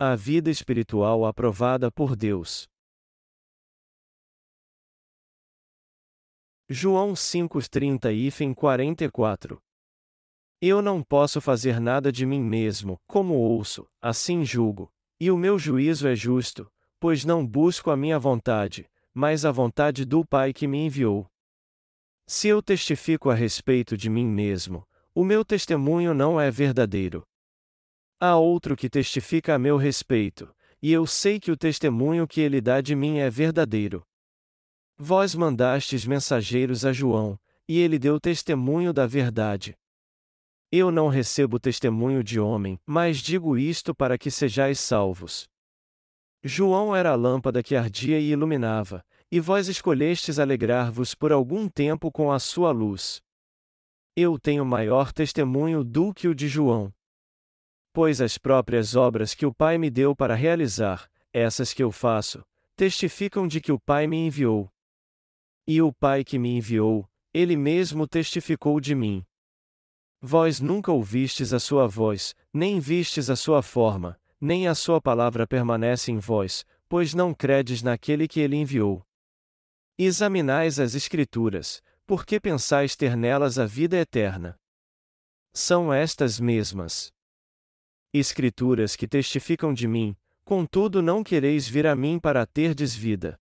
a vida espiritual aprovada por Deus. João 5:30 e 44 Eu não posso fazer nada de mim mesmo, como ouço, assim julgo, e o meu juízo é justo, pois não busco a minha vontade, mas a vontade do Pai que me enviou. Se eu testifico a respeito de mim mesmo, o meu testemunho não é verdadeiro. Há outro que testifica a meu respeito, e eu sei que o testemunho que ele dá de mim é verdadeiro. Vós mandastes mensageiros a João, e ele deu testemunho da verdade. Eu não recebo testemunho de homem, mas digo isto para que sejais salvos. João era a lâmpada que ardia e iluminava, e vós escolhestes alegrar-vos por algum tempo com a sua luz. Eu tenho maior testemunho do que o de João. Pois as próprias obras que o Pai me deu para realizar, essas que eu faço, testificam de que o Pai me enviou. E o Pai que me enviou, ele mesmo testificou de mim. Vós nunca ouvistes a sua voz, nem vistes a sua forma, nem a sua palavra permanece em vós, pois não credes naquele que ele enviou. Examinais as Escrituras, porque pensais ter nelas a vida eterna. São estas mesmas. Escrituras que testificam de mim, contudo não quereis vir a mim para terdes vida.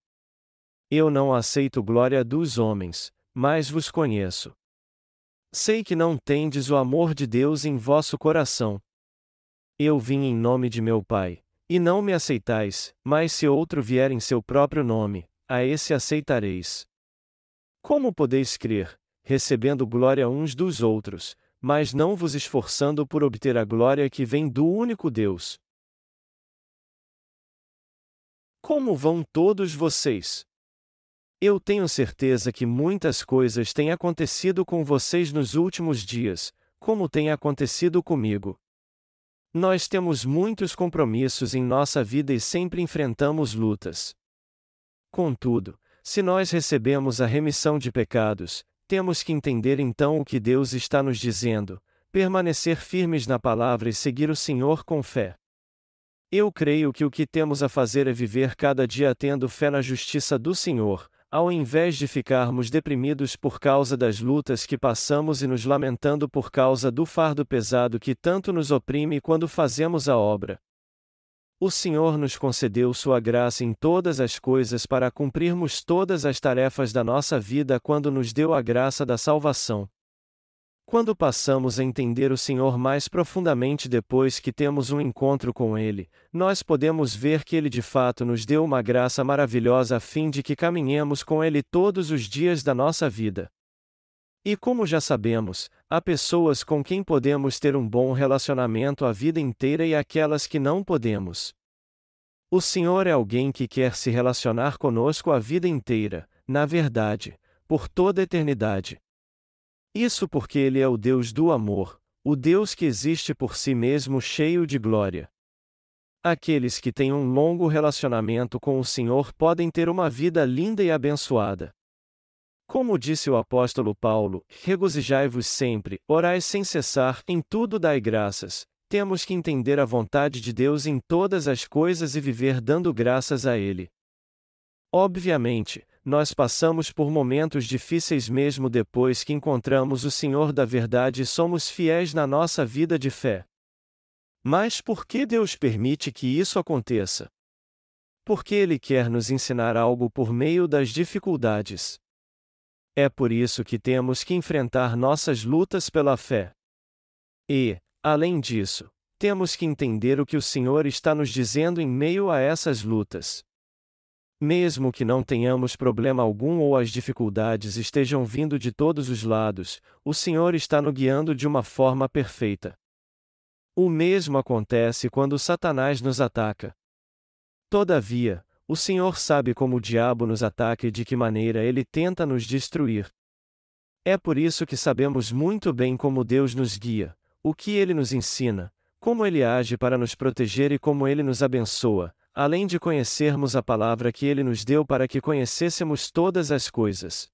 Eu não aceito glória dos homens, mas vos conheço. Sei que não tendes o amor de Deus em vosso coração. Eu vim em nome de meu Pai, e não me aceitais, mas se outro vier em seu próprio nome, a esse aceitareis. Como podeis crer, recebendo glória uns dos outros, mas não vos esforçando por obter a glória que vem do único Deus. Como vão todos vocês? Eu tenho certeza que muitas coisas têm acontecido com vocês nos últimos dias, como tem acontecido comigo. Nós temos muitos compromissos em nossa vida e sempre enfrentamos lutas. Contudo, se nós recebemos a remissão de pecados, temos que entender então o que Deus está nos dizendo, permanecer firmes na palavra e seguir o Senhor com fé. Eu creio que o que temos a fazer é viver cada dia tendo fé na justiça do Senhor, ao invés de ficarmos deprimidos por causa das lutas que passamos e nos lamentando por causa do fardo pesado que tanto nos oprime quando fazemos a obra. O Senhor nos concedeu Sua graça em todas as coisas para cumprirmos todas as tarefas da nossa vida quando nos deu a graça da salvação. Quando passamos a entender o Senhor mais profundamente depois que temos um encontro com Ele, nós podemos ver que Ele de fato nos deu uma graça maravilhosa a fim de que caminhemos com Ele todos os dias da nossa vida. E como já sabemos, há pessoas com quem podemos ter um bom relacionamento a vida inteira e aquelas que não podemos. O Senhor é alguém que quer se relacionar conosco a vida inteira, na verdade, por toda a eternidade. Isso porque Ele é o Deus do amor, o Deus que existe por si mesmo cheio de glória. Aqueles que têm um longo relacionamento com o Senhor podem ter uma vida linda e abençoada. Como disse o apóstolo Paulo, regozijai-vos sempre, orai sem cessar, em tudo dai graças. Temos que entender a vontade de Deus em todas as coisas e viver dando graças a Ele. Obviamente, nós passamos por momentos difíceis mesmo depois que encontramos o Senhor da Verdade e somos fiéis na nossa vida de fé. Mas por que Deus permite que isso aconteça? Porque Ele quer nos ensinar algo por meio das dificuldades. É por isso que temos que enfrentar nossas lutas pela fé. E, além disso, temos que entender o que o Senhor está nos dizendo em meio a essas lutas. Mesmo que não tenhamos problema algum ou as dificuldades estejam vindo de todos os lados, o Senhor está nos guiando de uma forma perfeita. O mesmo acontece quando Satanás nos ataca. Todavia, o Senhor sabe como o diabo nos ataca e de que maneira ele tenta nos destruir. É por isso que sabemos muito bem como Deus nos guia, o que ele nos ensina, como ele age para nos proteger e como ele nos abençoa, além de conhecermos a palavra que ele nos deu para que conhecêssemos todas as coisas.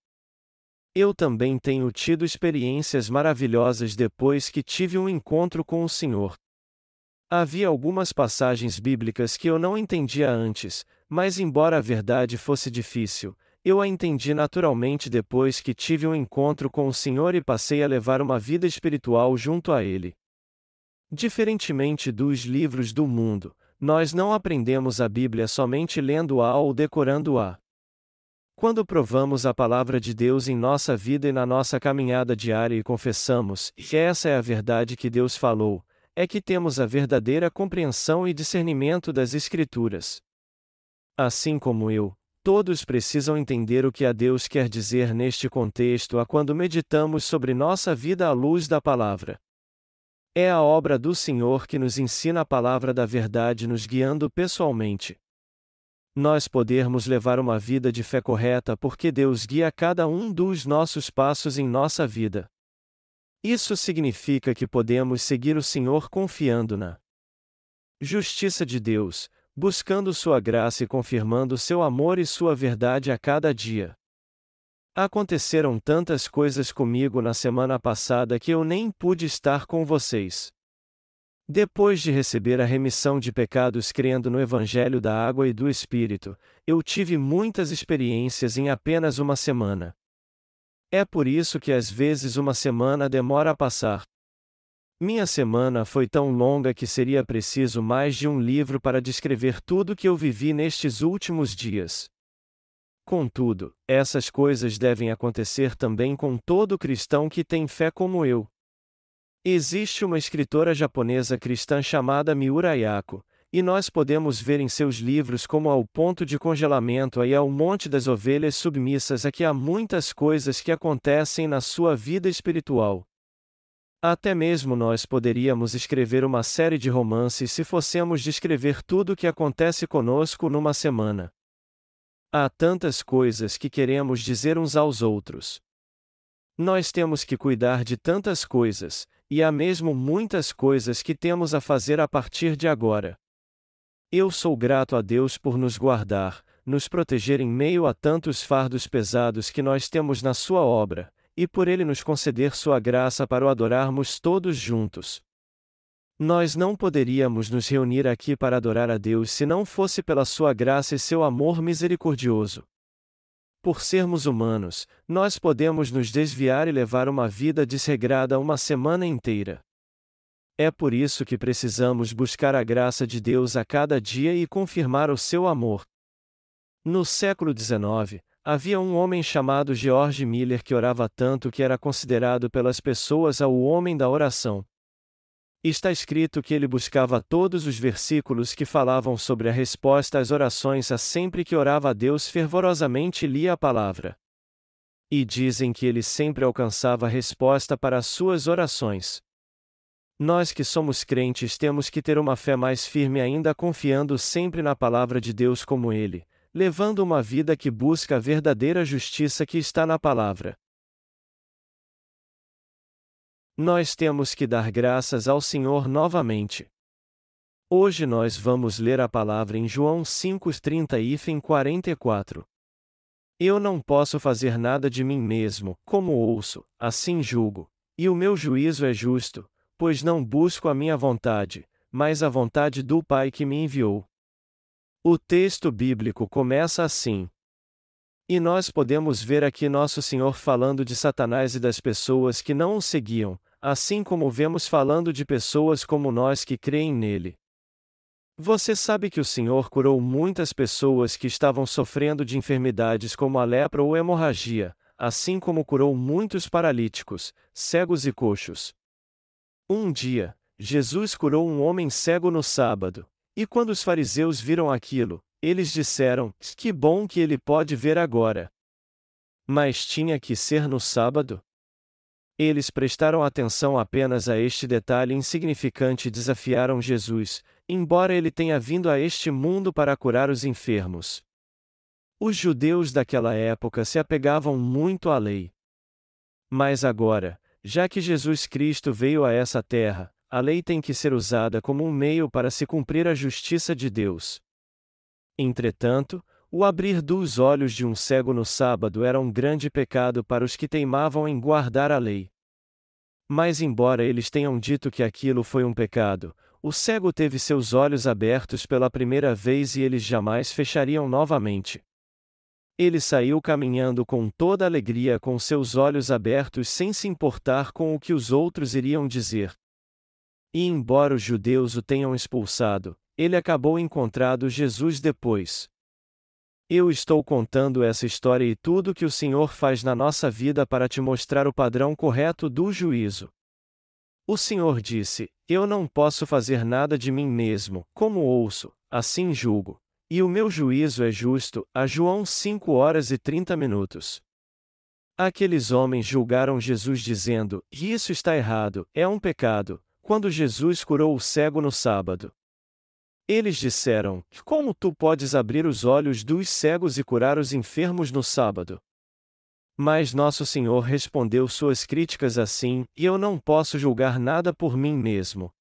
Eu também tenho tido experiências maravilhosas depois que tive um encontro com o Senhor. Havia algumas passagens bíblicas que eu não entendia antes, mas embora a verdade fosse difícil, eu a entendi naturalmente depois que tive um encontro com o Senhor e passei a levar uma vida espiritual junto a Ele. Diferentemente dos livros do mundo, nós não aprendemos a Bíblia somente lendo-a ou decorando-a. Quando provamos a palavra de Deus em nossa vida e na nossa caminhada diária e confessamos que essa é a verdade que Deus falou, é que temos a verdadeira compreensão e discernimento das Escrituras. Assim como eu, Todos precisam entender o que a Deus quer dizer neste contexto a quando meditamos sobre nossa vida à luz da palavra. É a obra do Senhor que nos ensina a palavra da verdade, nos guiando pessoalmente. Nós podermos levar uma vida de fé correta porque Deus guia cada um dos nossos passos em nossa vida. Isso significa que podemos seguir o Senhor confiando na justiça de Deus, buscando sua graça e confirmando seu amor e sua verdade a cada dia. Aconteceram tantas coisas comigo na semana passada que eu nem pude estar com vocês. Depois de receber a remissão de pecados crendo no Evangelho da Água e do Espírito, eu tive muitas experiências em apenas uma semana. É por isso que às vezes uma semana demora a passar. Minha semana foi tão longa que seria preciso mais de um livro para descrever tudo que eu vivi nestes últimos dias. Contudo, essas coisas devem acontecer também com todo cristão que tem fé como eu. Existe uma escritora japonesa cristã chamada Miura Ayako, e nós podemos ver em seus livros como ao ponto de congelamento e ao monte das ovelhas submissas a que há muitas coisas que acontecem na sua vida espiritual. Até mesmo nós poderíamos escrever uma série de romances se fossemos descrever tudo o que acontece conosco numa semana. Há tantas coisas que queremos dizer uns aos outros. Nós temos que cuidar de tantas coisas, e há mesmo muitas coisas que temos a fazer a partir de agora. Eu sou grato a Deus por nos guardar, nos proteger em meio a tantos fardos pesados que nós temos na Sua obra, e por ele nos conceder sua graça para o adorarmos todos juntos. Nós não poderíamos nos reunir aqui para adorar a Deus se não fosse pela sua graça e seu amor misericordioso. Por sermos humanos, nós podemos nos desviar e levar uma vida desregrada uma semana inteira. É por isso que precisamos buscar a graça de Deus a cada dia e confirmar o seu amor. No século XIX, Havia um homem chamado George Miller que orava tanto que era considerado pelas pessoas o homem da oração. Está escrito que ele buscava todos os versículos que falavam sobre a resposta às orações a sempre que orava a Deus fervorosamente lia a palavra. E dizem que ele sempre alcançava a resposta para as suas orações. Nós que somos crentes temos que ter uma fé mais firme ainda confiando sempre na palavra de Deus como ele, levando uma vida que busca a verdadeira justiça que está na palavra. Nós temos que dar graças ao Senhor novamente. Hoje nós vamos ler a palavra em João 5:30 e 44. Eu não posso fazer nada de mim mesmo, como ouço, assim julgo, e o meu juízo é justo, pois não busco a minha vontade, mas a vontade do Pai que me enviou. O texto bíblico começa assim. E nós podemos ver aqui Nosso Senhor falando de Satanás e das pessoas que não o seguiam, assim como vemos falando de pessoas como nós que creem nele. Você sabe que o Senhor curou muitas pessoas que estavam sofrendo de enfermidades como a lepra ou hemorragia, assim como curou muitos paralíticos, cegos e coxos. Um dia, Jesus curou um homem cego no sábado. E quando os fariseus viram aquilo, eles disseram: Que bom que ele pode ver agora. Mas tinha que ser no sábado? Eles prestaram atenção apenas a este detalhe insignificante e desafiaram Jesus, embora ele tenha vindo a este mundo para curar os enfermos. Os judeus daquela época se apegavam muito à lei. Mas agora, já que Jesus Cristo veio a essa terra, a lei tem que ser usada como um meio para se cumprir a justiça de Deus. Entretanto, o abrir dos olhos de um cego no sábado era um grande pecado para os que teimavam em guardar a lei. Mas, embora eles tenham dito que aquilo foi um pecado, o cego teve seus olhos abertos pela primeira vez e eles jamais fechariam novamente. Ele saiu caminhando com toda alegria com seus olhos abertos sem se importar com o que os outros iriam dizer. E embora os judeus o tenham expulsado, ele acabou encontrando Jesus depois. Eu estou contando essa história e tudo que o Senhor faz na nossa vida para te mostrar o padrão correto do juízo. O Senhor disse: Eu não posso fazer nada de mim mesmo, como ouço, assim julgo. E o meu juízo é justo. A João 5 horas e 30 minutos. Aqueles homens julgaram Jesus dizendo: Isso está errado, é um pecado, quando Jesus curou o cego no sábado. Eles disseram: Como tu podes abrir os olhos dos cegos e curar os enfermos no sábado? Mas Nosso Senhor respondeu suas críticas assim: E eu não posso julgar nada por mim mesmo.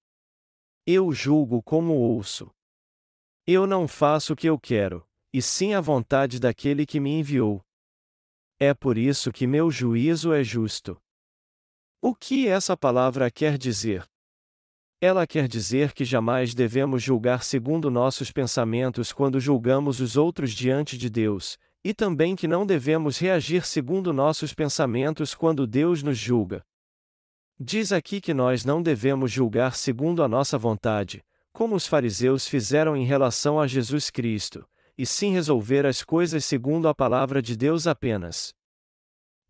Eu julgo como ouço. Eu não faço o que eu quero, e sim a vontade daquele que me enviou. É por isso que meu juízo é justo. O que essa palavra quer dizer? Ela quer dizer que jamais devemos julgar segundo nossos pensamentos quando julgamos os outros diante de Deus, e também que não devemos reagir segundo nossos pensamentos quando Deus nos julga. Diz aqui que nós não devemos julgar segundo a nossa vontade, como os fariseus fizeram em relação a Jesus Cristo, e sim resolver as coisas segundo a palavra de Deus apenas.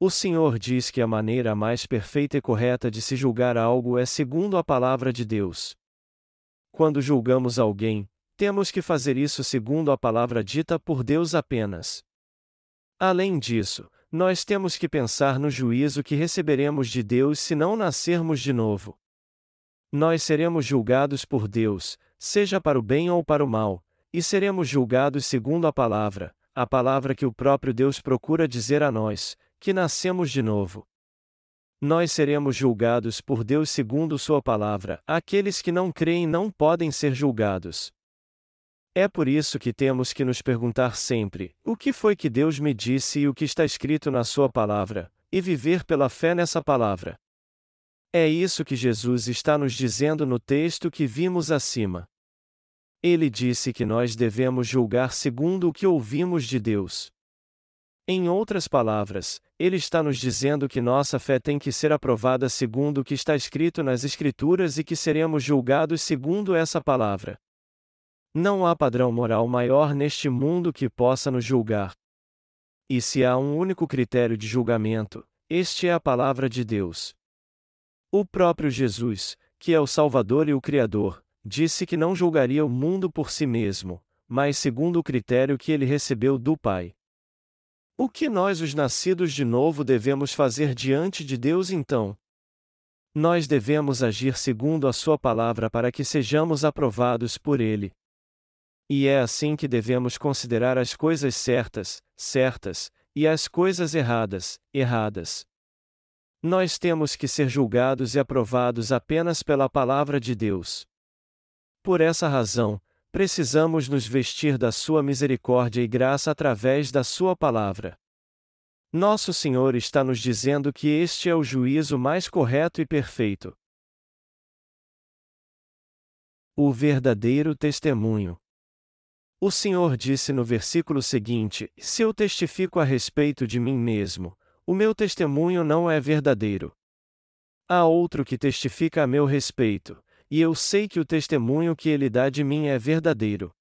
O Senhor diz que a maneira mais perfeita e correta de se julgar algo é segundo a palavra de Deus. Quando julgamos alguém, temos que fazer isso segundo a palavra dita por Deus apenas. Além disso, nós temos que pensar no juízo que receberemos de Deus se não nascermos de novo. Nós seremos julgados por Deus, seja para o bem ou para o mal, e seremos julgados segundo a palavra, a palavra que o próprio Deus procura dizer a nós, que nascemos de novo. Nós seremos julgados por Deus segundo Sua palavra, aqueles que não creem não podem ser julgados. É por isso que temos que nos perguntar sempre: o que foi que Deus me disse e o que está escrito na Sua palavra, e viver pela fé nessa palavra. É isso que Jesus está nos dizendo no texto que vimos acima. Ele disse que nós devemos julgar segundo o que ouvimos de Deus. Em outras palavras, ele está nos dizendo que nossa fé tem que ser aprovada segundo o que está escrito nas Escrituras e que seremos julgados segundo essa palavra. Não há padrão moral maior neste mundo que possa nos julgar. E se há um único critério de julgamento, este é a palavra de Deus. O próprio Jesus, que é o Salvador e o Criador, disse que não julgaria o mundo por si mesmo, mas segundo o critério que ele recebeu do Pai. O que nós, os nascidos de novo, devemos fazer diante de Deus então? Nós devemos agir segundo a Sua palavra para que sejamos aprovados por Ele. E é assim que devemos considerar as coisas certas, certas, e as coisas erradas, erradas. Nós temos que ser julgados e aprovados apenas pela palavra de Deus. Por essa razão, precisamos nos vestir da Sua misericórdia e graça através da Sua palavra. Nosso Senhor está nos dizendo que este é o juízo mais correto e perfeito. O verdadeiro testemunho. O Senhor disse no versículo seguinte: Se eu testifico a respeito de mim mesmo, o meu testemunho não é verdadeiro. Há outro que testifica a meu respeito, e eu sei que o testemunho que ele dá de mim é verdadeiro.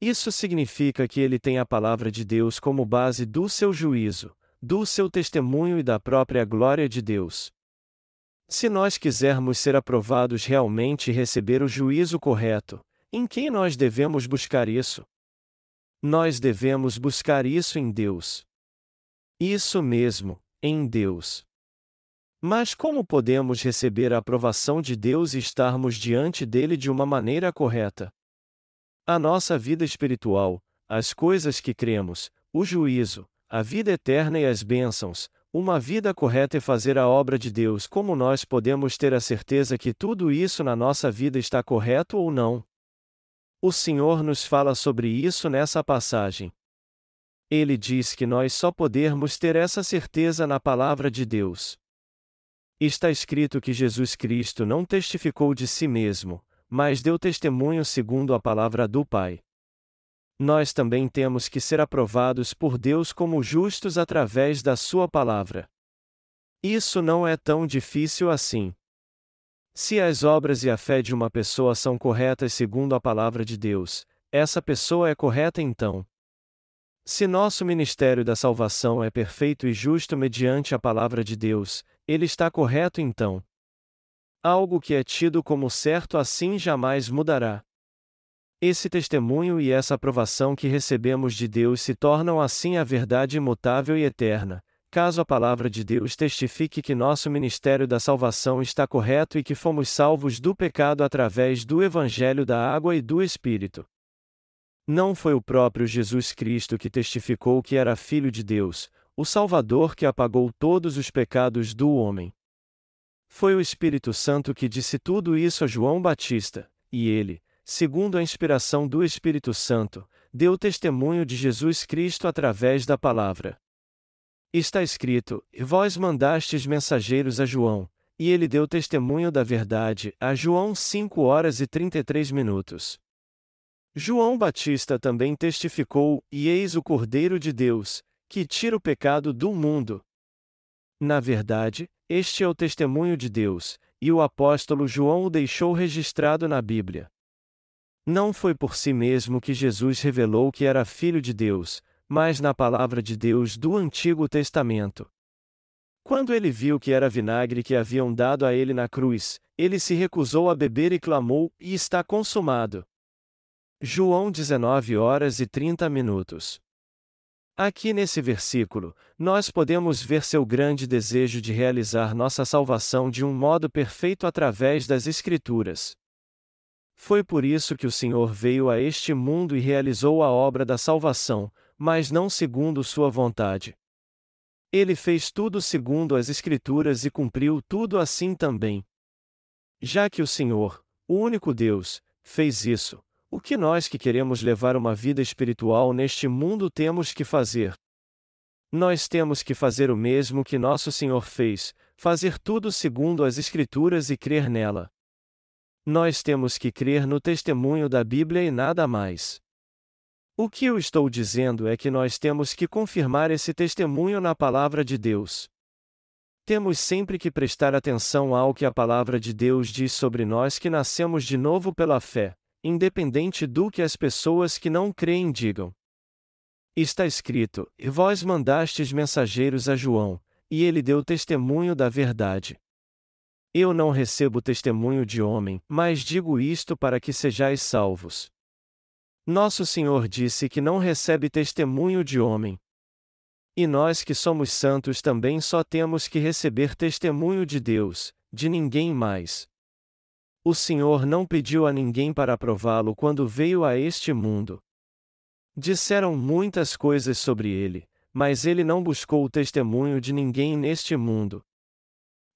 Isso significa que ele tem a palavra de Deus como base do seu juízo, do seu testemunho e da própria glória de Deus. Se nós quisermos ser aprovados realmente e receber o juízo correto, em quem nós devemos buscar isso? Nós devemos buscar isso em Deus. Isso mesmo, em Deus. Mas como podemos receber a aprovação de Deus e estarmos diante dele de uma maneira correta? A nossa vida espiritual, as coisas que cremos, o juízo, a vida eterna e as bênçãos, uma vida correta e fazer a obra de Deus. Como nós podemos ter a certeza que tudo isso na nossa vida está correto ou não? O Senhor nos fala sobre isso nessa passagem. Ele diz que nós só podemos ter essa certeza na palavra de Deus. Está escrito que Jesus Cristo não testificou de si mesmo, mas deu testemunho segundo a palavra do Pai. Nós também temos que ser aprovados por Deus como justos através da Sua palavra. Isso não é tão difícil assim. Se as obras e a fé de uma pessoa são corretas segundo a palavra de Deus, essa pessoa é correta então. Se nosso ministério da salvação é perfeito e justo mediante a palavra de Deus, ele está correto então. Algo que é tido como certo assim jamais mudará. Esse testemunho e essa aprovação que recebemos de Deus se tornam assim a verdade imutável e eterna, caso a palavra de Deus testifique que nosso ministério da salvação está correto e que fomos salvos do pecado através do Evangelho da Água e do Espírito. Não foi o próprio Jesus Cristo que testificou que era Filho de Deus, o Salvador que apagou todos os pecados do homem. Foi o Espírito Santo que disse tudo isso a João Batista, e ele, segundo a inspiração do Espírito Santo, deu testemunho de Jesus Cristo através da palavra. Está escrito: vós mandastes mensageiros a João, e ele deu testemunho da verdade, a João 5 horas e 33 minutos. João Batista também testificou: E eis o Cordeiro de Deus, que tira o pecado do mundo. Na verdade, este é o testemunho de Deus, e o apóstolo João o deixou registrado na Bíblia. Não foi por si mesmo que Jesus revelou que era filho de Deus, mas na palavra de Deus do Antigo Testamento. Quando ele viu que era vinagre que haviam dado a ele na cruz, ele se recusou a beber e clamou: E está consumado. João 19 horas e 30 minutos. Aqui nesse versículo, nós podemos ver seu grande desejo de realizar nossa salvação de um modo perfeito através das Escrituras. Foi por isso que o Senhor veio a este mundo e realizou a obra da salvação, mas não segundo sua vontade. Ele fez tudo segundo as Escrituras e cumpriu tudo assim também. Já que o Senhor, o único Deus, fez isso, o que nós que queremos levar uma vida espiritual neste mundo temos que fazer? Nós temos que fazer o mesmo que nosso Senhor fez, fazer tudo segundo as Escrituras e crer nela. Nós temos que crer no testemunho da Bíblia e nada mais. O que eu estou dizendo é que nós temos que confirmar esse testemunho na palavra de Deus. Temos sempre que prestar atenção ao que a palavra de Deus diz sobre nós que nascemos de novo pela fé, independente do que as pessoas que não creem digam. Está escrito: E vós mandastes mensageiros a João, e ele deu testemunho da verdade. Eu não recebo testemunho de homem, mas digo isto para que sejais salvos. Nosso Senhor disse que não recebe testemunho de homem. E nós que somos santos também só temos que receber testemunho de Deus, de ninguém mais. O Senhor não pediu a ninguém para aprová-lo quando veio a este mundo. Disseram muitas coisas sobre ele, mas ele não buscou o testemunho de ninguém neste mundo.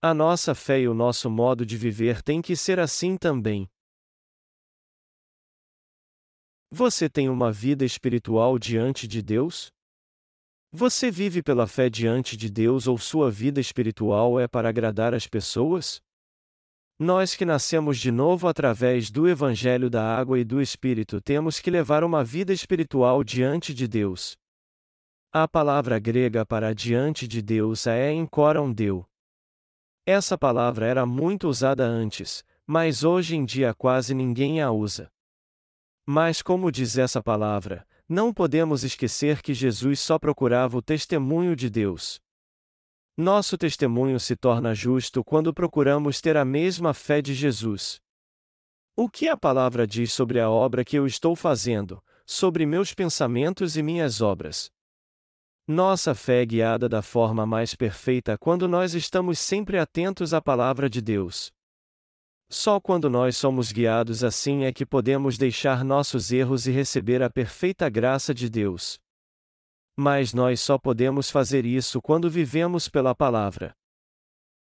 A nossa fé e o nosso modo de viver tem que ser assim também. Você tem uma vida espiritual diante de Deus? Você vive pela fé diante de Deus ou sua vida espiritual é para agradar as pessoas? Nós que nascemos de novo através do Evangelho da Água e do Espírito temos que levar uma vida espiritual diante de Deus. A palavra grega para diante de Deus é encoram deu. Essa palavra era muito usada antes, mas hoje em dia quase ninguém a usa. Mas, como diz essa palavra, não podemos esquecer que Jesus só procurava o testemunho de Deus. Nosso testemunho se torna justo quando procuramos ter a mesma fé de Jesus. O que a palavra diz sobre a obra que eu estou fazendo, sobre meus pensamentos e minhas obras? Nossa fé é guiada da forma mais perfeita quando nós estamos sempre atentos à palavra de Deus. Só quando nós somos guiados assim é que podemos deixar nossos erros e receber a perfeita graça de Deus. Mas nós só podemos fazer isso quando vivemos pela palavra.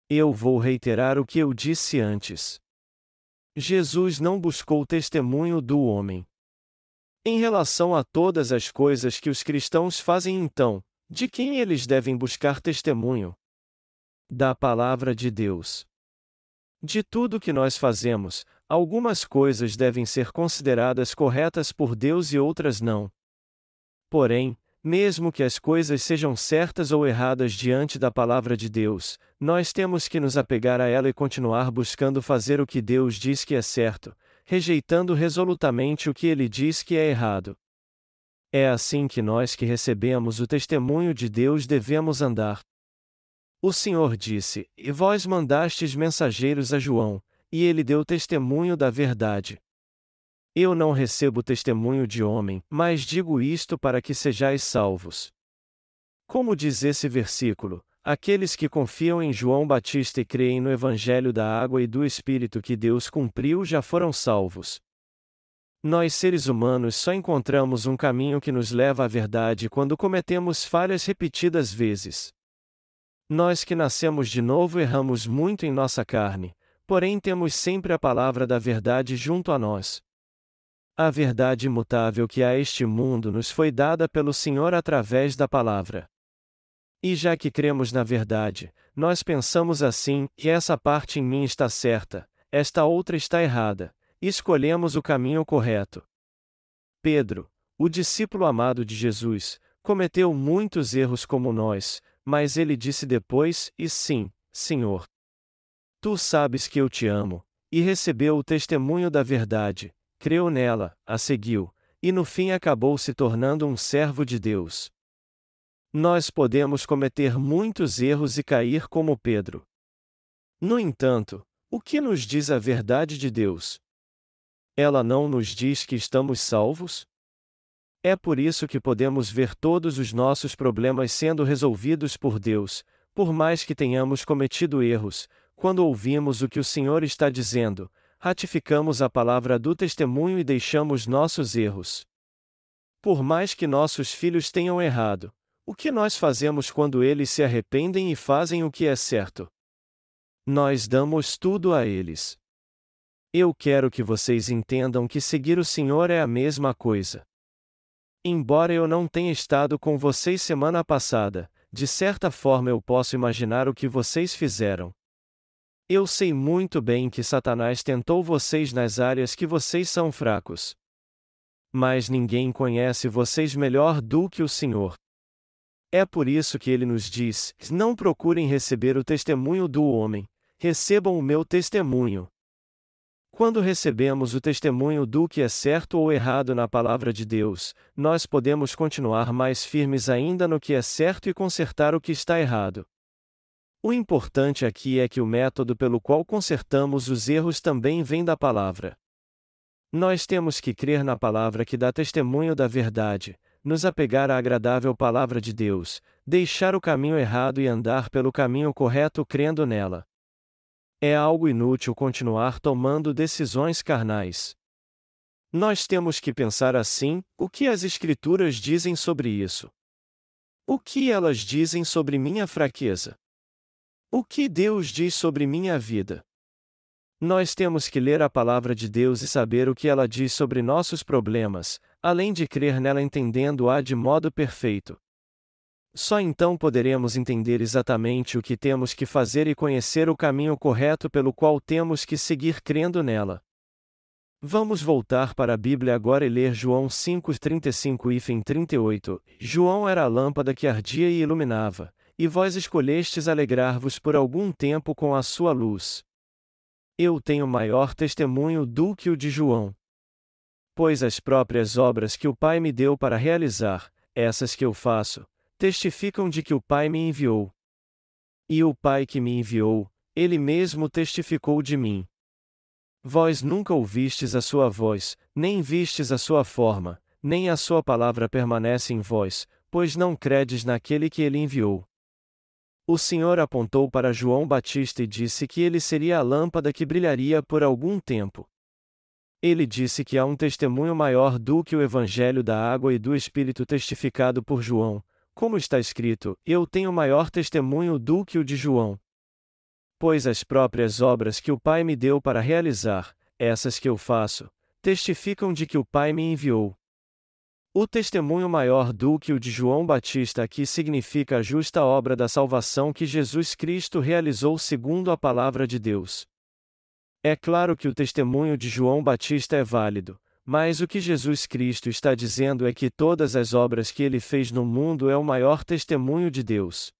Eu vou reiterar o que eu disse antes. Jesus não buscou testemunho do homem. Em relação a todas as coisas que os cristãos fazem então, de quem eles devem buscar testemunho? Da Palavra de Deus. De tudo que nós fazemos, algumas coisas devem ser consideradas corretas por Deus e outras não. Porém, mesmo que as coisas sejam certas ou erradas diante da palavra de Deus, nós temos que nos apegar a ela e continuar buscando fazer o que Deus diz que é certo, rejeitando resolutamente o que ele diz que é errado. É assim que nós que recebemos o testemunho de Deus devemos andar. O Senhor disse: E vós mandastes mensageiros a João, e ele deu testemunho da verdade. Eu não recebo testemunho de homem, mas digo isto para que sejais salvos. Como diz esse versículo, aqueles que confiam em João Batista e creem no Evangelho da água e do Espírito que Deus cumpriu já foram salvos. Nós seres humanos só encontramos um caminho que nos leva à verdade quando cometemos falhas repetidas vezes. Nós que nascemos de novo erramos muito em nossa carne, porém temos sempre a palavra da verdade junto a nós. A verdade imutável que há este mundo nos foi dada pelo Senhor através da palavra. E já que cremos na verdade, nós pensamos assim: e essa parte em mim está certa, esta outra está errada, escolhemos o caminho correto. Pedro, o discípulo amado de Jesus, cometeu muitos erros como nós, mas ele disse depois: E sim, Senhor. Tu sabes que eu te amo, e recebeu o testemunho da verdade, creu nela, a seguiu, e no fim acabou se tornando um servo de Deus. Nós podemos cometer muitos erros e cair como Pedro. No entanto, o que nos diz a verdade de Deus? Ela não nos diz que estamos salvos? É por isso que podemos ver todos os nossos problemas sendo resolvidos por Deus, por mais que tenhamos cometido erros, quando ouvimos o que o Senhor está dizendo, ratificamos a palavra do testemunho e deixamos nossos erros. Por mais que nossos filhos tenham errado, o que nós fazemos quando eles se arrependem e fazem o que é certo? Nós damos tudo a eles. Eu quero que vocês entendam que seguir o Senhor é a mesma coisa. Embora eu não tenha estado com vocês semana passada, de certa forma eu posso imaginar o que vocês fizeram. Eu sei muito bem que Satanás tentou vocês nas áreas que vocês são fracos. Mas ninguém conhece vocês melhor do que o Senhor. É por isso que ele nos diz: não procurem receber o testemunho do homem, recebam o meu testemunho. Quando recebemos o testemunho do que é certo ou errado na palavra de Deus, nós podemos continuar mais firmes ainda no que é certo e consertar o que está errado. O importante aqui é que o método pelo qual consertamos os erros também vem da palavra. Nós temos que crer na palavra que dá testemunho da verdade, nos apegar à agradável palavra de Deus, deixar o caminho errado e andar pelo caminho correto crendo nela. É algo inútil continuar tomando decisões carnais. Nós temos que pensar assim: o que as Escrituras dizem sobre isso? O que elas dizem sobre minha fraqueza? O que Deus diz sobre minha vida? Nós temos que ler a palavra de Deus e saber o que ela diz sobre nossos problemas, além de crer nela entendendo-a de modo perfeito. Só então poderemos entender exatamente o que temos que fazer e conhecer o caminho correto pelo qual temos que seguir crendo nela. Vamos voltar para a Bíblia agora e ler João 5:35 e 38. João era a lâmpada que ardia e iluminava, e vós escolhestes alegrar-vos por algum tempo com a sua luz. Eu tenho maior testemunho do que o de João. Pois as próprias obras que o Pai me deu para realizar, essas que eu faço, testificam de que o Pai me enviou. E o Pai que me enviou, ele mesmo testificou de mim. Vós nunca ouvistes a sua voz, nem vistes a sua forma, nem a sua palavra permanece em vós, pois não credes naquele que ele enviou. O Senhor apontou para João Batista e disse que ele seria a lâmpada que brilharia por algum tempo. Ele disse que há um testemunho maior do que o Evangelho da água e do Espírito testificado por João, como está escrito: Eu tenho maior testemunho do que o de João. Pois as próprias obras que o Pai me deu para realizar, essas que eu faço, testificam de que o Pai me enviou. O testemunho maior do que o de João Batista aqui significa a justa obra da salvação que Jesus Cristo realizou segundo a palavra de Deus. É claro que o testemunho de João Batista é válido, mas o que Jesus Cristo está dizendo é que todas as obras que ele fez no mundo é o maior testemunho de Deus.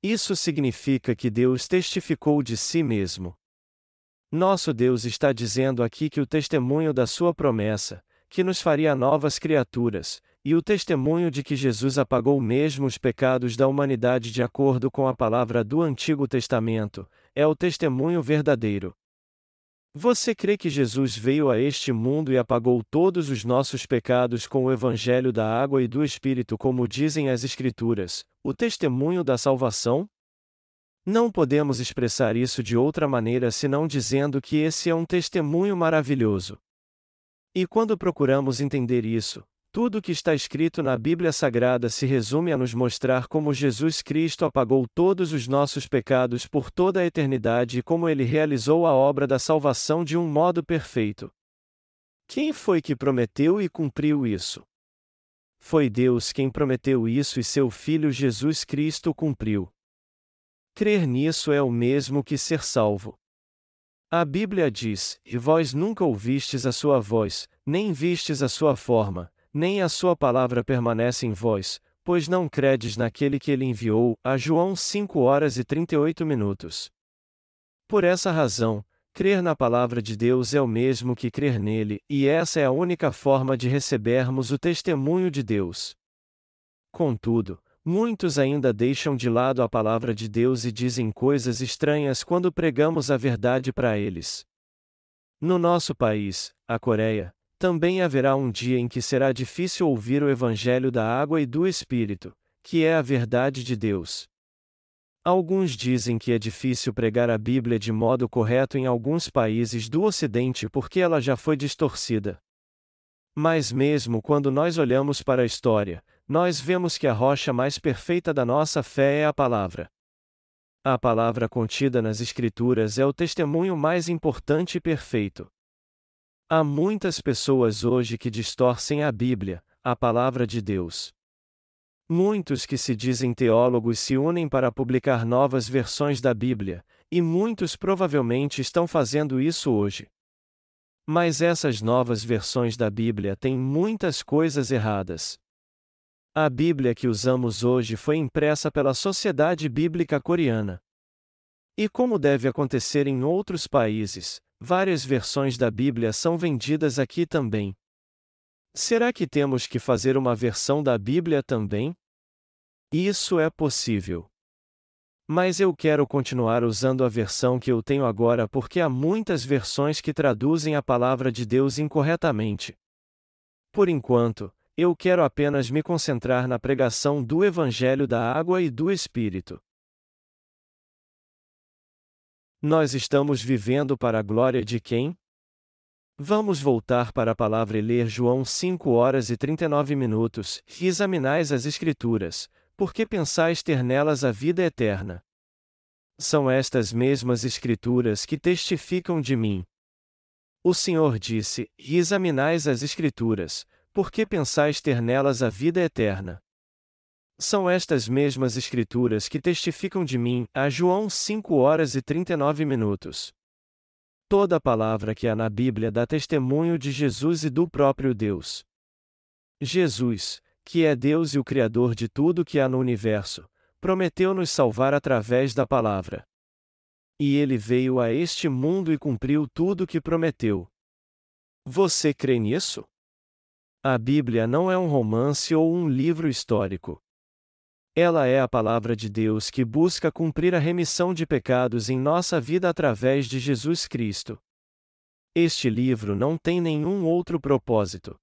Isso significa que Deus testificou de si mesmo. Nosso Deus está dizendo aqui que o testemunho da sua promessa, que nos faria novas criaturas, e o testemunho de que Jesus apagou mesmo os pecados da humanidade de acordo com a palavra do Antigo Testamento, é o testemunho verdadeiro. Você crê que Jesus veio a este mundo e apagou todos os nossos pecados com o Evangelho da água e do Espírito, como dizem as Escrituras, o testemunho da salvação? Não podemos expressar isso de outra maneira senão dizendo que esse é um testemunho maravilhoso. E quando procuramos entender isso, tudo o que está escrito na Bíblia Sagrada se resume a nos mostrar como Jesus Cristo apagou todos os nossos pecados por toda a eternidade e como ele realizou a obra da salvação de um modo perfeito. Quem foi que prometeu e cumpriu isso? Foi Deus quem prometeu isso e seu Filho Jesus Cristo cumpriu. Crer nisso é o mesmo que ser salvo. A Bíblia diz: E vós nunca ouvistes a sua voz, nem vistes a sua forma, nem a sua palavra permanece em vós, pois não credes naquele que ele enviou. A João 5 horas e 38 minutos. Por essa razão, crer na palavra de Deus é o mesmo que crer nele, e essa é a única forma de recebermos o testemunho de Deus. Contudo, Muitos ainda deixam de lado a palavra de Deus e dizem coisas estranhas quando pregamos a verdade para eles. No nosso país, a Coreia, também haverá um dia em que será difícil ouvir o Evangelho da água e do Espírito, que é a verdade de Deus. Alguns dizem que é difícil pregar a Bíblia de modo correto em alguns países do Ocidente porque ela já foi distorcida. Mas mesmo quando nós olhamos para a história, nós vemos que a rocha mais perfeita da nossa fé é a palavra. A palavra contida nas Escrituras é o testemunho mais importante e perfeito. Há muitas pessoas hoje que distorcem a Bíblia, a palavra de Deus. Muitos que se dizem teólogos se unem para publicar novas versões da Bíblia, e muitos provavelmente estão fazendo isso hoje. Mas essas novas versões da Bíblia têm muitas coisas erradas. A Bíblia que usamos hoje foi impressa pela Sociedade Bíblica Coreana. E como deve acontecer em outros países, várias versões da Bíblia são vendidas aqui também. Será que temos que fazer uma versão da Bíblia também? Isso é possível. Mas eu quero continuar usando a versão que eu tenho agora porque há muitas versões que traduzem a palavra de Deus incorretamente. Por enquanto, eu quero apenas me concentrar na pregação do Evangelho da Água e do Espírito. Nós estamos vivendo para a glória de quem? Vamos voltar para a palavra e ler João 5 horas e 39 minutos. E examinais as Escrituras, porque pensais ter nelas a vida eterna. São estas mesmas Escrituras que testificam de mim. O Senhor disse: E examinais as Escrituras, por que pensais ter nelas a vida eterna? São estas mesmas Escrituras que testificam de mim, a João 5 horas e 39 minutos. Toda palavra que há na Bíblia dá testemunho de Jesus e do próprio Deus. Jesus, que é Deus e o Criador de tudo que há no universo, prometeu nos salvar através da palavra. E ele veio a este mundo e cumpriu tudo o que prometeu. Você crê nisso? A Bíblia não é um romance ou um livro histórico. Ela é a palavra de Deus que busca cumprir a remissão de pecados em nossa vida através de Jesus Cristo. Este livro não tem nenhum outro propósito.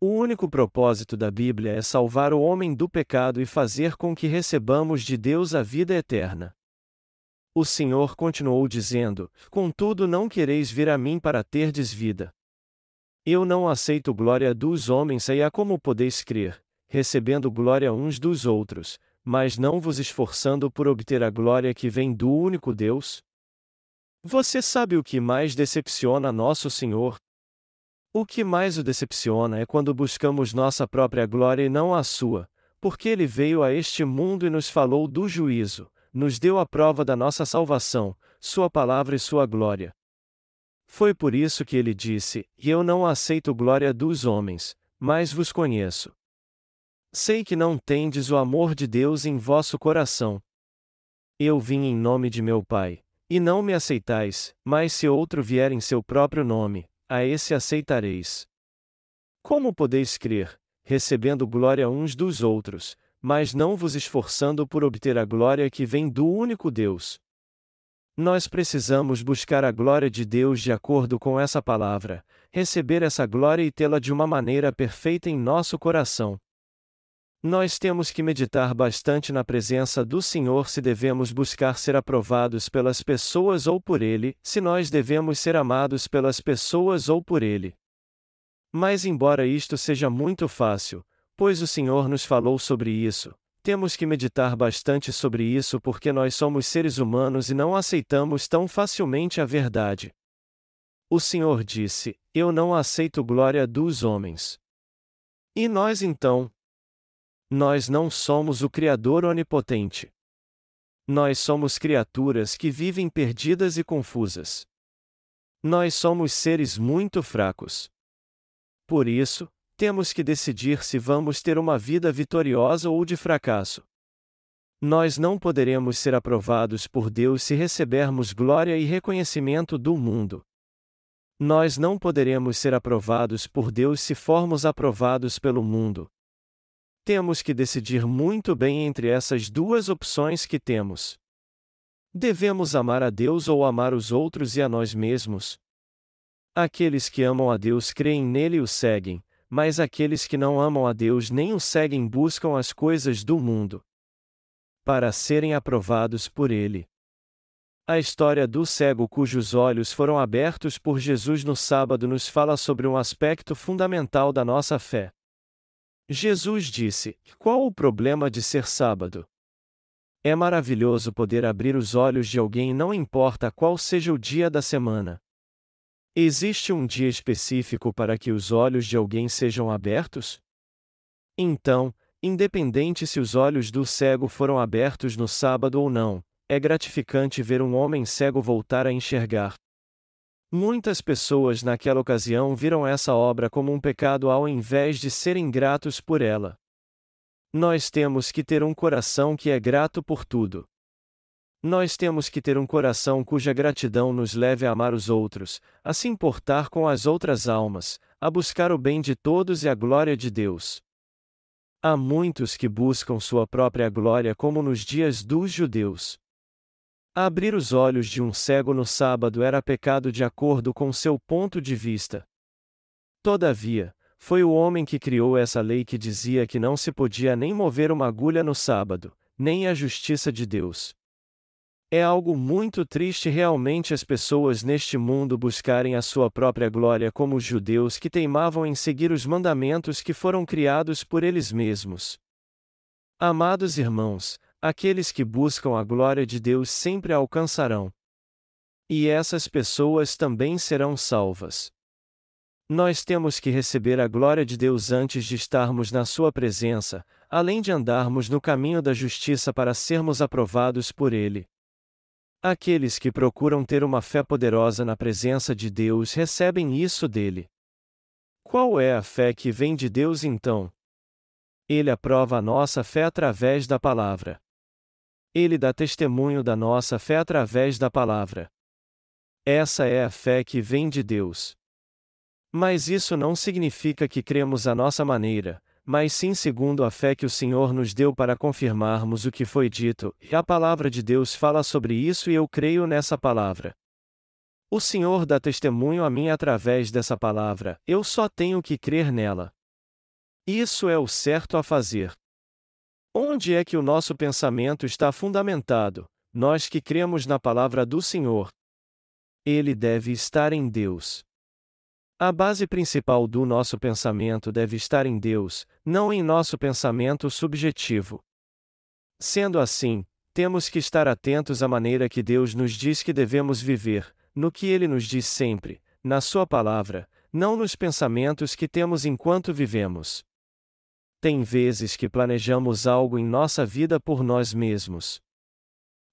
O único propósito da Bíblia é salvar o homem do pecado e fazer com que recebamos de Deus a vida eterna. O Senhor continuou dizendo: Contudo, não quereis vir a mim para terdes vida. Eu não aceito glória dos homens e a como podeis crer, recebendo glória uns dos outros, mas não vos esforçando por obter a glória que vem do único Deus? Você sabe o que mais decepciona nosso Senhor? O que mais o decepciona é quando buscamos nossa própria glória e não a sua, porque ele veio a este mundo e nos falou do juízo, nos deu a prova da nossa salvação, sua palavra e sua glória. Foi por isso que ele disse: E eu não aceito glória dos homens, mas vos conheço. Sei que não tendes o amor de Deus em vosso coração. Eu vim em nome de meu Pai, e não me aceitais, mas se outro vier em seu próprio nome, a esse aceitareis. Como podeis crer, recebendo glória uns dos outros, mas não vos esforçando por obter a glória que vem do único Deus? Nós precisamos buscar a glória de Deus de acordo com essa palavra, receber essa glória e tê-la de uma maneira perfeita em nosso coração. Nós temos que meditar bastante na presença do Senhor se devemos buscar ser aprovados pelas pessoas ou por Ele, se nós devemos ser amados pelas pessoas ou por Ele. Mas, embora isto seja muito fácil, pois o Senhor nos falou sobre isso, temos que meditar bastante sobre isso porque nós somos seres humanos e não aceitamos tão facilmente a verdade. O Senhor disse: Eu não aceito glória dos homens. E nós então, nós não somos o Criador onipotente. Nós somos criaturas que vivem perdidas e confusas. Nós somos seres muito fracos. Por isso, temos que decidir se vamos ter uma vida vitoriosa ou de fracasso. Nós não poderemos ser aprovados por Deus se recebermos glória e reconhecimento do mundo. Nós não poderemos ser aprovados por Deus se formos aprovados pelo mundo. Temos que decidir muito bem entre essas duas opções que temos. Devemos amar a Deus ou amar os outros e a nós mesmos? Aqueles que amam a Deus creem nele e o seguem, mas aqueles que não amam a Deus nem o seguem buscam as coisas do mundo. Para serem aprovados por ele. A história do cego cujos olhos foram abertos por Jesus no sábado nos fala sobre um aspecto fundamental da nossa fé. Jesus disse: Qual o problema de ser sábado? É maravilhoso poder abrir os olhos de alguém, não importa qual seja o dia da semana. Existe um dia específico para que os olhos de alguém sejam abertos? Então, independente se os olhos do cego foram abertos no sábado ou não, é gratificante ver um homem cego voltar a enxergar. Muitas pessoas naquela ocasião viram essa obra como um pecado ao invés de serem gratos por ela. Nós temos que ter um coração que é grato por tudo. Nós temos que ter um coração cuja gratidão nos leve a amar os outros, a se importar com as outras almas, a buscar o bem de todos e a glória de Deus. Há muitos que buscam sua própria glória como nos dias dos judeus. Abrir os olhos de um cego no sábado era pecado de acordo com seu ponto de vista. Todavia, foi o homem que criou essa lei que dizia que não se podia nem mover uma agulha no sábado, nem a justiça de Deus. É algo muito triste realmente as pessoas neste mundo buscarem a sua própria glória como os judeus que teimavam em seguir os mandamentos que foram criados por eles mesmos. Amados irmãos, Aqueles que buscam a glória de Deus sempre a alcançarão. E essas pessoas também serão salvas. Nós temos que receber a glória de Deus antes de estarmos na Sua presença, além de andarmos no caminho da justiça para sermos aprovados por Ele. Aqueles que procuram ter uma fé poderosa na presença de Deus recebem isso dele. Qual é a fé que vem de Deus então? Ele aprova a nossa fé através da palavra. Ele dá testemunho da nossa fé através da palavra. Essa é a fé que vem de Deus. Mas isso não significa que cremos à nossa maneira, mas sim segundo a fé que o Senhor nos deu para confirmarmos o que foi dito, e a palavra de Deus fala sobre isso e eu creio nessa palavra. O Senhor dá testemunho a mim através dessa palavra, eu só tenho que crer nela. Isso é o certo a fazer. Onde é que o nosso pensamento está fundamentado, nós que cremos na palavra do Senhor? Ele deve estar em Deus. A base principal do nosso pensamento deve estar em Deus, não em nosso pensamento subjetivo. Sendo assim, temos que estar atentos à maneira que Deus nos diz que devemos viver, no que Ele nos diz sempre, na Sua palavra, não nos pensamentos que temos enquanto vivemos. Tem vezes que planejamos algo em nossa vida por nós mesmos.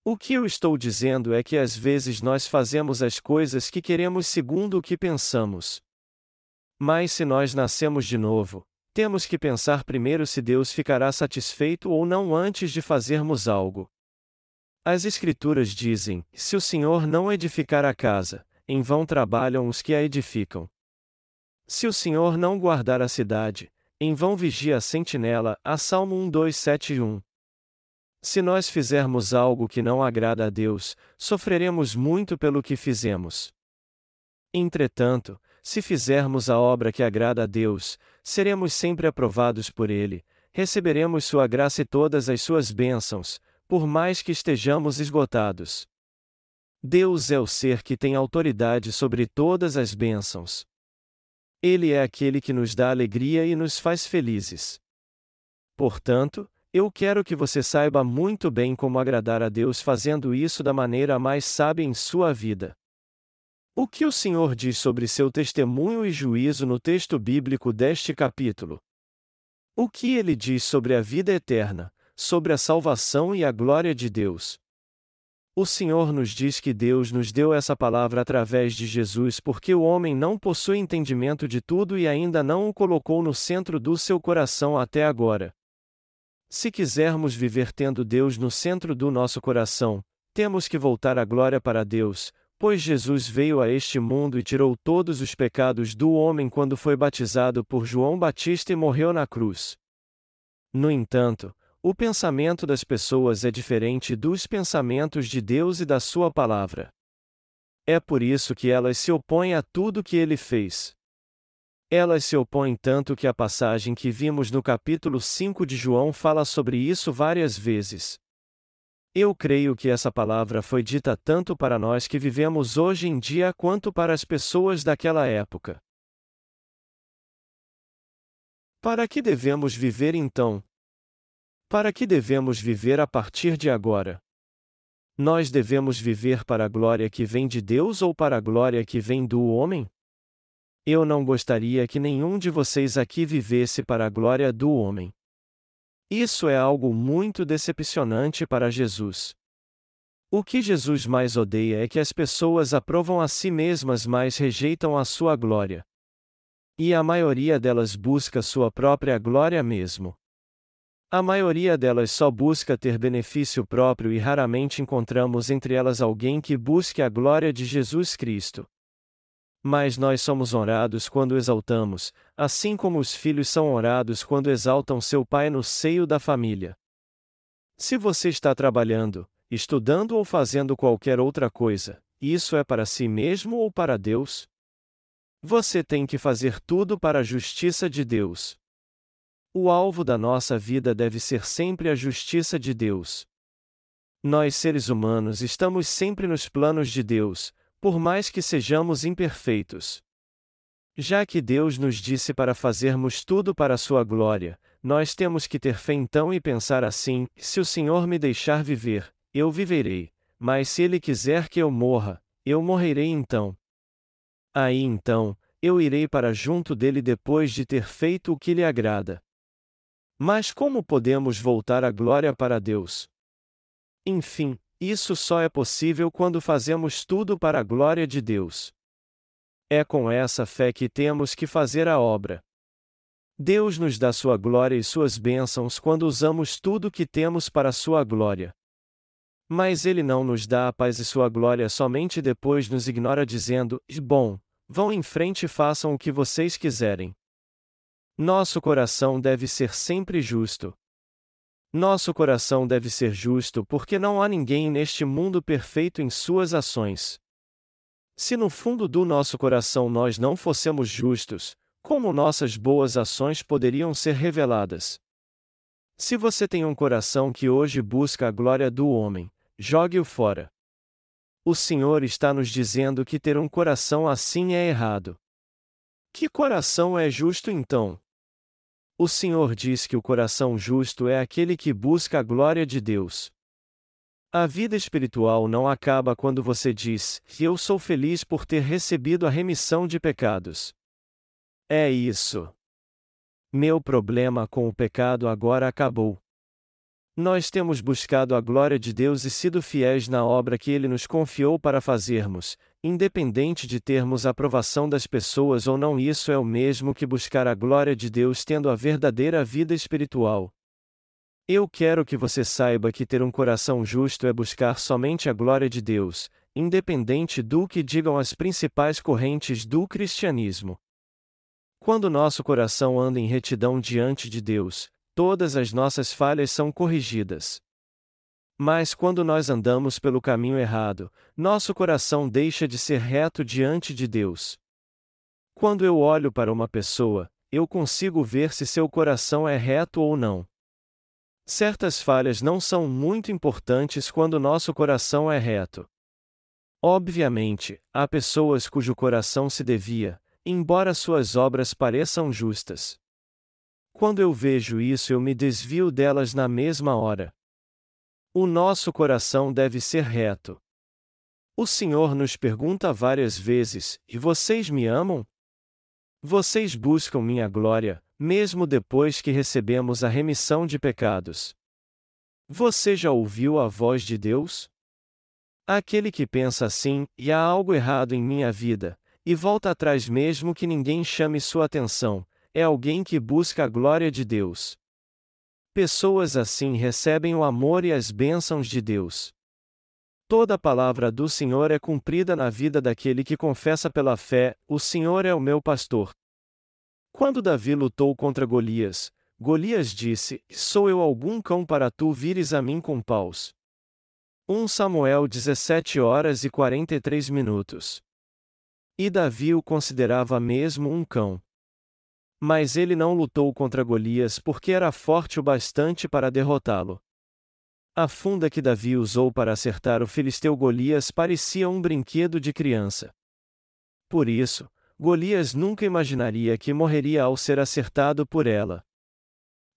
O que eu estou dizendo é que às vezes nós fazemos as coisas que queremos segundo o que pensamos. Mas se nós nascemos de novo, temos que pensar primeiro se Deus ficará satisfeito ou não antes de fazermos algo. As Escrituras dizem: se o Senhor não edificar a casa, em vão trabalham os que a edificam. Se o Senhor não guardar a cidade, em vão vigia a sentinela. A Salmo 1, 2, 7 1. Se nós fizermos algo que não agrada a Deus, sofreremos muito pelo que fizemos. Entretanto, se fizermos a obra que agrada a Deus, seremos sempre aprovados por Ele, receberemos Sua graça e todas as Suas bênçãos, por mais que estejamos esgotados. Deus é o ser que tem autoridade sobre todas as bênçãos. Ele é aquele que nos dá alegria e nos faz felizes. Portanto, eu quero que você saiba muito bem como agradar a Deus fazendo isso da maneira mais sábia em sua vida. O que o Senhor diz sobre seu testemunho e juízo no texto bíblico deste capítulo? O que ele diz sobre a vida eterna, sobre a salvação e a glória de Deus? O Senhor nos diz que Deus nos deu essa palavra através de Jesus porque o homem não possui entendimento de tudo e ainda não o colocou no centro do seu coração até agora. Se quisermos viver tendo Deus no centro do nosso coração, temos que voltar a glória para Deus, pois Jesus veio a este mundo e tirou todos os pecados do homem quando foi batizado por João Batista e morreu na cruz. No entanto, o pensamento das pessoas é diferente dos pensamentos de Deus e da Sua palavra. É por isso que elas se opõem a tudo que ele fez. Elas se opõem tanto que a passagem que vimos no capítulo 5 de João fala sobre isso várias vezes. Eu creio que essa palavra foi dita tanto para nós que vivemos hoje em dia quanto para as pessoas daquela época. Para que devemos viver então? Para que devemos viver a partir de agora? Nós devemos viver para a glória que vem de Deus ou para a glória que vem do homem? Eu não gostaria que nenhum de vocês aqui vivesse para a glória do homem. Isso é algo muito decepcionante para Jesus. O que Jesus mais odeia é que as pessoas aprovam a si mesmas, mas rejeitam a sua glória. E a maioria delas busca sua própria glória mesmo. A maioria delas só busca ter benefício próprio e raramente encontramos entre elas alguém que busque a glória de Jesus Cristo. Mas nós somos honrados quando exaltamos, assim como os filhos são honrados quando exaltam seu pai no seio da família. Se você está trabalhando, estudando ou fazendo qualquer outra coisa, isso é para si mesmo ou para Deus? Você tem que fazer tudo para a justiça de Deus. O alvo da nossa vida deve ser sempre a justiça de Deus. Nós seres humanos estamos sempre nos planos de Deus, por mais que sejamos imperfeitos. Já que Deus nos disse para fazermos tudo para sua glória, nós temos que ter fé então e pensar assim: se o Senhor me deixar viver, eu viverei, mas se Ele quiser que eu morra, eu morrerei então. Aí então, eu irei para junto dele depois de ter feito o que lhe agrada. Mas como podemos voltar a glória para Deus? Enfim, isso só é possível quando fazemos tudo para a glória de Deus. É com essa fé que temos que fazer a obra. Deus nos dá sua glória e suas bênçãos quando usamos tudo que temos para sua glória. Mas Ele não nos dá a paz e sua glória somente depois nos ignora dizendo: Bom, vão em frente e façam o que vocês quiserem. Nosso coração deve ser sempre justo. Nosso coração deve ser justo porque não há ninguém neste mundo perfeito em suas ações. Se no fundo do nosso coração nós não fossemos justos, como nossas boas ações poderiam ser reveladas? Se você tem um coração que hoje busca a glória do homem, jogue-o fora. O Senhor está nos dizendo que ter um coração assim é errado. Que coração é justo então? O Senhor diz que o coração justo é aquele que busca a glória de Deus. A vida espiritual não acaba quando você diz: Eu sou feliz por ter recebido a remissão de pecados. É isso. Meu problema com o pecado agora acabou. Nós temos buscado a glória de Deus e sido fiéis na obra que Ele nos confiou para fazermos, independente de termos a aprovação das pessoas ou não. Isso é o mesmo que buscar a glória de Deus tendo a verdadeira vida espiritual. Eu quero que você saiba que ter um coração justo é buscar somente a glória de Deus, independente do que digam as principais correntes do cristianismo. Quando nosso coração anda em retidão diante de Deus, todas as nossas falhas são corrigidas. Mas quando nós andamos pelo caminho errado, nosso coração deixa de ser reto diante de Deus. Quando eu olho para uma pessoa, eu consigo ver se seu coração é reto ou não. Certas falhas não são muito importantes quando nosso coração é reto. Obviamente, há pessoas cujo coração se devia, embora suas obras pareçam justas. Quando eu vejo isso, eu me desvio delas na mesma hora. O nosso coração deve ser reto. O Senhor nos pergunta várias vezes: E vocês me amam? Vocês buscam minha glória, mesmo depois que recebemos a remissão de pecados. Você já ouviu a voz de Deus? Aquele que pensa assim, e há algo errado em minha vida, e volta atrás mesmo que ninguém chame sua atenção, é alguém que busca a glória de Deus. Pessoas assim recebem o amor e as bênçãos de Deus. Toda palavra do Senhor é cumprida na vida daquele que confessa pela fé: O Senhor é o meu pastor. Quando Davi lutou contra Golias, Golias disse: Sou eu algum cão para tu vires a mim com paus? 1 Samuel 17 horas e 43 minutos. E Davi o considerava mesmo um cão. Mas ele não lutou contra Golias porque era forte o bastante para derrotá-lo. A funda que Davi usou para acertar o filisteu Golias parecia um brinquedo de criança. Por isso, Golias nunca imaginaria que morreria ao ser acertado por ela.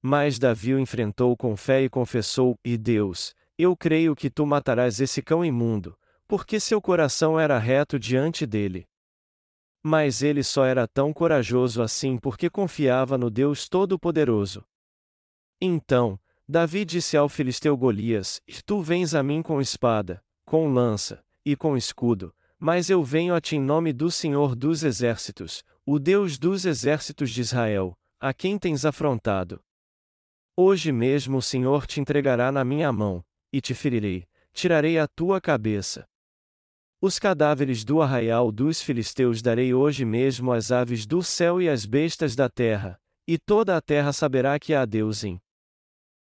Mas Davi o enfrentou com fé e confessou: E Deus, eu creio que tu matarás esse cão imundo, porque seu coração era reto diante dele. Mas ele só era tão corajoso assim porque confiava no Deus Todo-Poderoso. Então, Davi disse ao filisteu Golias: Tu vens a mim com espada, com lança, e com escudo, mas eu venho a ti em nome do Senhor dos Exércitos, o Deus dos Exércitos de Israel, a quem tens afrontado. Hoje mesmo o Senhor te entregará na minha mão, e te ferirei, tirarei a tua cabeça. Os cadáveres do arraial dos filisteus darei hoje mesmo às aves do céu e às bestas da terra, e toda a terra saberá que há Deus em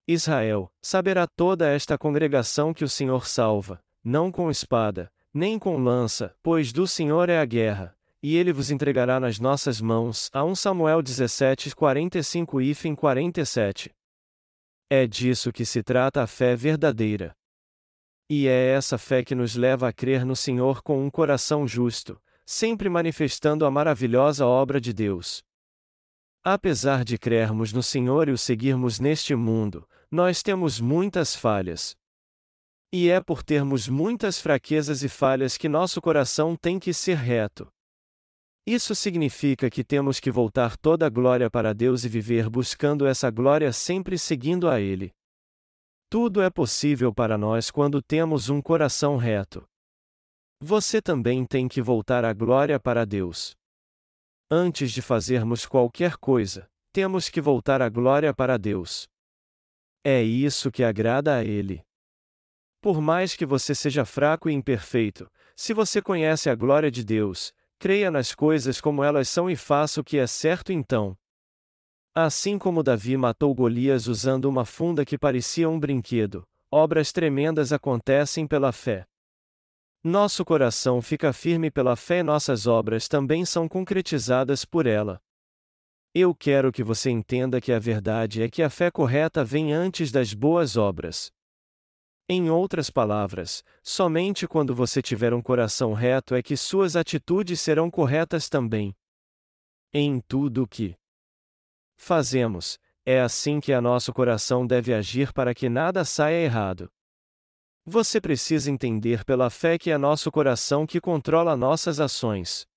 Israel, saberá toda esta congregação que o Senhor salva, não com espada, nem com lança, pois do Senhor é a guerra, e ele vos entregará nas nossas mãos. A 1 Samuel 17, 45 e 47. É disso que se trata a fé verdadeira. E é essa fé que nos leva a crer no Senhor com um coração justo, sempre manifestando a maravilhosa obra de Deus. Apesar de crermos no Senhor e o seguirmos neste mundo, nós temos muitas falhas. E é por termos muitas fraquezas e falhas que nosso coração tem que ser reto. Isso significa que temos que voltar toda a glória para Deus e viver buscando essa glória sempre seguindo a Ele. Tudo é possível para nós quando temos um coração reto. Você também tem que voltar a glória para Deus. Antes de fazermos qualquer coisa, temos que voltar a glória para Deus. É isso que agrada a Ele. Por mais que você seja fraco e imperfeito, se você conhece a glória de Deus, creia nas coisas como elas são e faça o que é certo então, Assim como Davi matou Golias usando uma funda que parecia um brinquedo, obras tremendas acontecem pela fé. Nosso coração fica firme pela fé e nossas obras também são concretizadas por ela. Eu quero que você entenda que a verdade é que a fé correta vem antes das boas obras. Em outras palavras, somente quando você tiver um coração reto é que suas atitudes serão corretas também. Em tudo o que fazemos, é assim que a nosso coração deve agir para que nada saia errado. Você precisa entender pela fé que é nosso coração que controla nossas ações.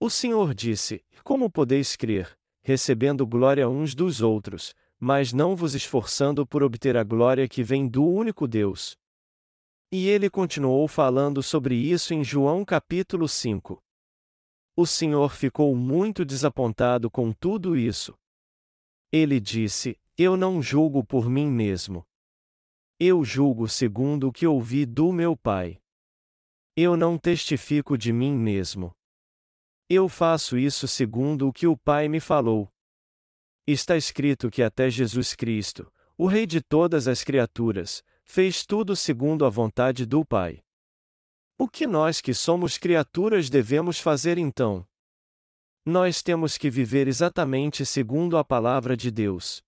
O Senhor disse: Como podeis crer, recebendo glória uns dos outros, mas não vos esforçando por obter a glória que vem do único Deus? E ele continuou falando sobre isso em João capítulo 5. O Senhor ficou muito desapontado com tudo isso. Ele disse: Eu não julgo por mim mesmo. Eu julgo segundo o que ouvi do meu Pai. Eu não testifico de mim mesmo. Eu faço isso segundo o que o Pai me falou. Está escrito que até Jesus Cristo, o Rei de todas as criaturas, fez tudo segundo a vontade do Pai. O que nós que somos criaturas devemos fazer então? Nós temos que viver exatamente segundo a palavra de Deus.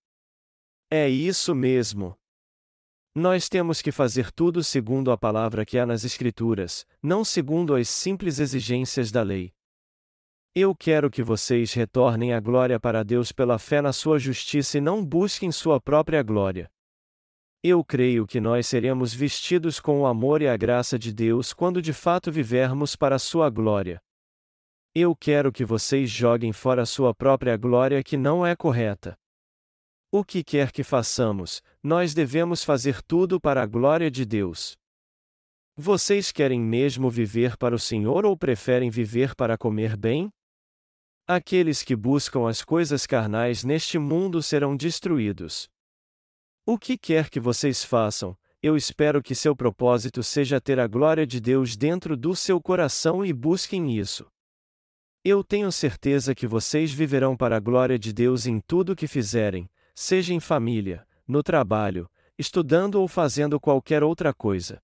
É isso mesmo. Nós temos que fazer tudo segundo a palavra que há nas Escrituras, não segundo as simples exigências da lei. Eu quero que vocês retornem a glória para Deus pela fé na sua justiça e não busquem sua própria glória. Eu creio que nós seremos vestidos com o amor e a graça de Deus quando de fato vivermos para sua glória. Eu quero que vocês joguem fora sua própria glória que não é correta. O que quer que façamos, nós devemos fazer tudo para a glória de Deus. Vocês querem mesmo viver para o Senhor ou preferem viver para comer bem? Aqueles que buscam as coisas carnais neste mundo serão destruídos. O que quer que vocês façam, eu espero que seu propósito seja ter a glória de Deus dentro do seu coração e busquem isso. Eu tenho certeza que vocês viverão para a glória de Deus em tudo que fizerem, seja em família, no trabalho, estudando ou fazendo qualquer outra coisa.